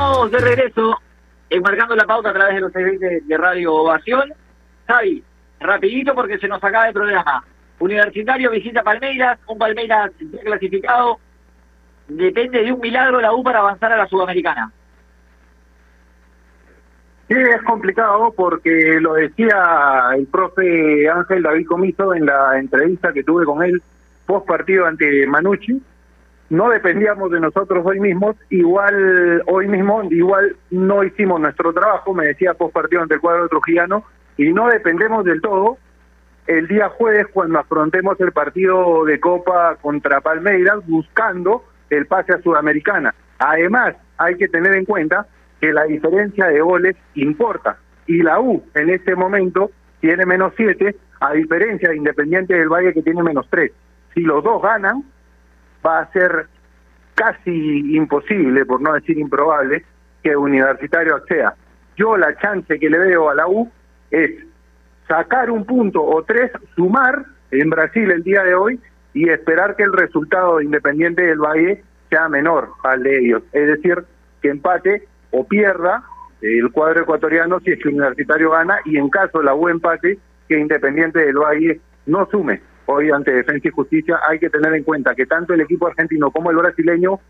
De regreso, enmarcando la pauta a través de los servicios de Radio Ovación. Javi, rapidito porque se nos acaba el programa. Universitario visita Palmeiras, un Palmeiras clasificado. Depende de un milagro la U para avanzar a la Sudamericana. Sí, es complicado porque lo decía el profe Ángel David Comiso en la entrevista que tuve con él post partido ante Manucci no dependíamos de nosotros hoy mismos, igual hoy mismo, igual no hicimos nuestro trabajo, me decía post partido ante el cuadro trujillano, y no dependemos del todo el día jueves cuando afrontemos el partido de Copa contra Palmeiras buscando el pase a Sudamericana. Además, hay que tener en cuenta que la diferencia de goles importa, y la U en este momento tiene menos siete, a diferencia de Independiente del Valle que tiene menos tres. Si los dos ganan, va a ser casi imposible, por no decir improbable, que Universitario acceda. Yo la chance que le veo a la U es sacar un punto o tres, sumar en Brasil el día de hoy y esperar que el resultado de Independiente del Valle sea menor al de ellos. Es decir, que empate o pierda el cuadro ecuatoriano si es que Universitario gana y en caso la U empate, que Independiente del Valle no sume. Hoy ante Defensa y Justicia hay que tener en cuenta que tanto el equipo argentino como el brasileño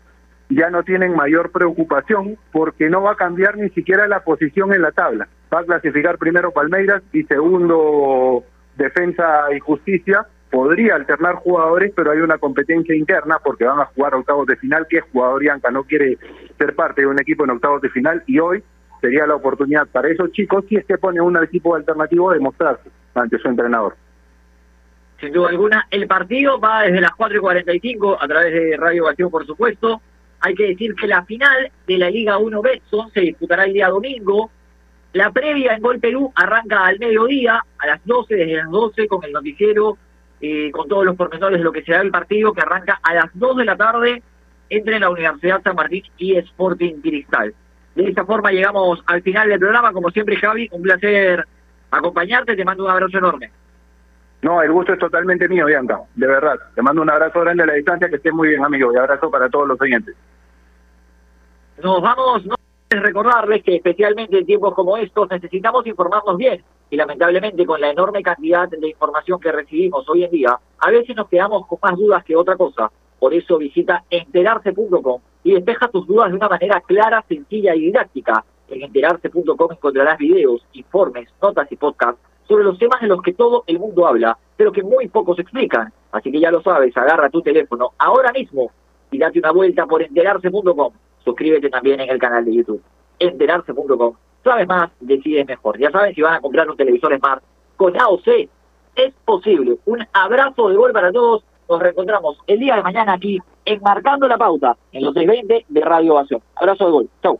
ya no tienen mayor preocupación porque no va a cambiar ni siquiera la posición en la tabla. Va a clasificar primero Palmeiras y segundo Defensa y Justicia. Podría alternar jugadores, pero hay una competencia interna porque van a jugar octavos de final, que es jugador Yanca, no quiere ser parte de un equipo en octavos de final y hoy sería la oportunidad para esos chicos si es que pone un equipo alternativo de mostrarse ante su entrenador. Sin duda alguna, el partido va desde las 4 y 45 a través de Radio Vacío, por supuesto. Hay que decir que la final de la Liga 1 Betson se disputará el día domingo. La previa en Gol Perú arranca al mediodía, a las 12, desde las 12, con el noticiero, eh, con todos los pormenores de lo que será el partido, que arranca a las 2 de la tarde entre la Universidad San Martín y Sporting Cristal. De esta forma llegamos al final del programa. Como siempre, Javi, un placer acompañarte. Te mando un abrazo enorme. No, el gusto es totalmente mío, Bianca, de verdad. Te mando un abrazo grande a la distancia, que estés muy bien, amigo, y abrazo para todos los oyentes. Nos vamos, no recordarles que especialmente en tiempos como estos necesitamos informarnos bien y lamentablemente con la enorme cantidad de información que recibimos hoy en día, a veces nos quedamos con más dudas que otra cosa. Por eso visita enterarse.com y despeja tus dudas de una manera clara, sencilla y didáctica. En enterarse.com encontrarás videos, informes, notas y podcasts sobre los temas de los que todo el mundo habla, pero que muy pocos explican. Así que ya lo sabes, agarra tu teléfono ahora mismo y date una vuelta por enterarse.com. Suscríbete también en el canal de YouTube. Enterarse.com. Sabes más, decides mejor. Ya saben si van a comprar un televisor Smart con AOC. Es posible. Un abrazo de gol para todos. Nos reencontramos el día de mañana aquí enmarcando la pauta en los 620 de Radio Ovación. Abrazo de gol. Chau.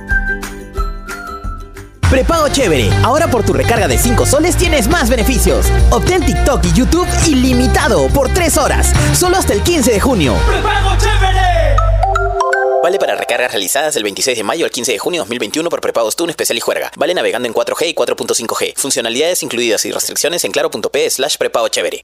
Prepago chévere. Ahora por tu recarga de 5 soles tienes más beneficios. Obtén TikTok y YouTube ilimitado por 3 horas. Solo hasta el 15 de junio. ¡Prepago chévere! Vale para recargas realizadas del 26 de mayo al 15 de junio de 2021 por prepagos TUN especial y juerga. Vale navegando en 4G y 4.5G. Funcionalidades incluidas y restricciones en claro.p slash prepago chévere.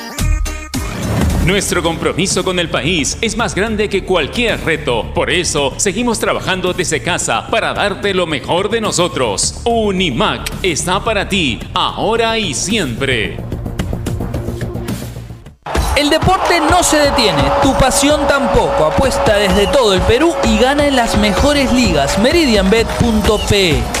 Nuestro compromiso con el país es más grande que cualquier reto. Por eso, seguimos trabajando desde casa para darte lo mejor de nosotros. Unimac está para ti, ahora y siempre. El deporte no se detiene, tu pasión tampoco. Apuesta desde todo el Perú y gana en las mejores ligas. Meridianbet.pe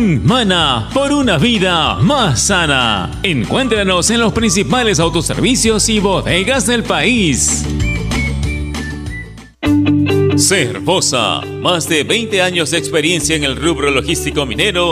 por una vida más sana. Encuéntranos en los principales autoservicios y bodegas del país. Cervosa, más de 20 años de experiencia en el rubro logístico minero,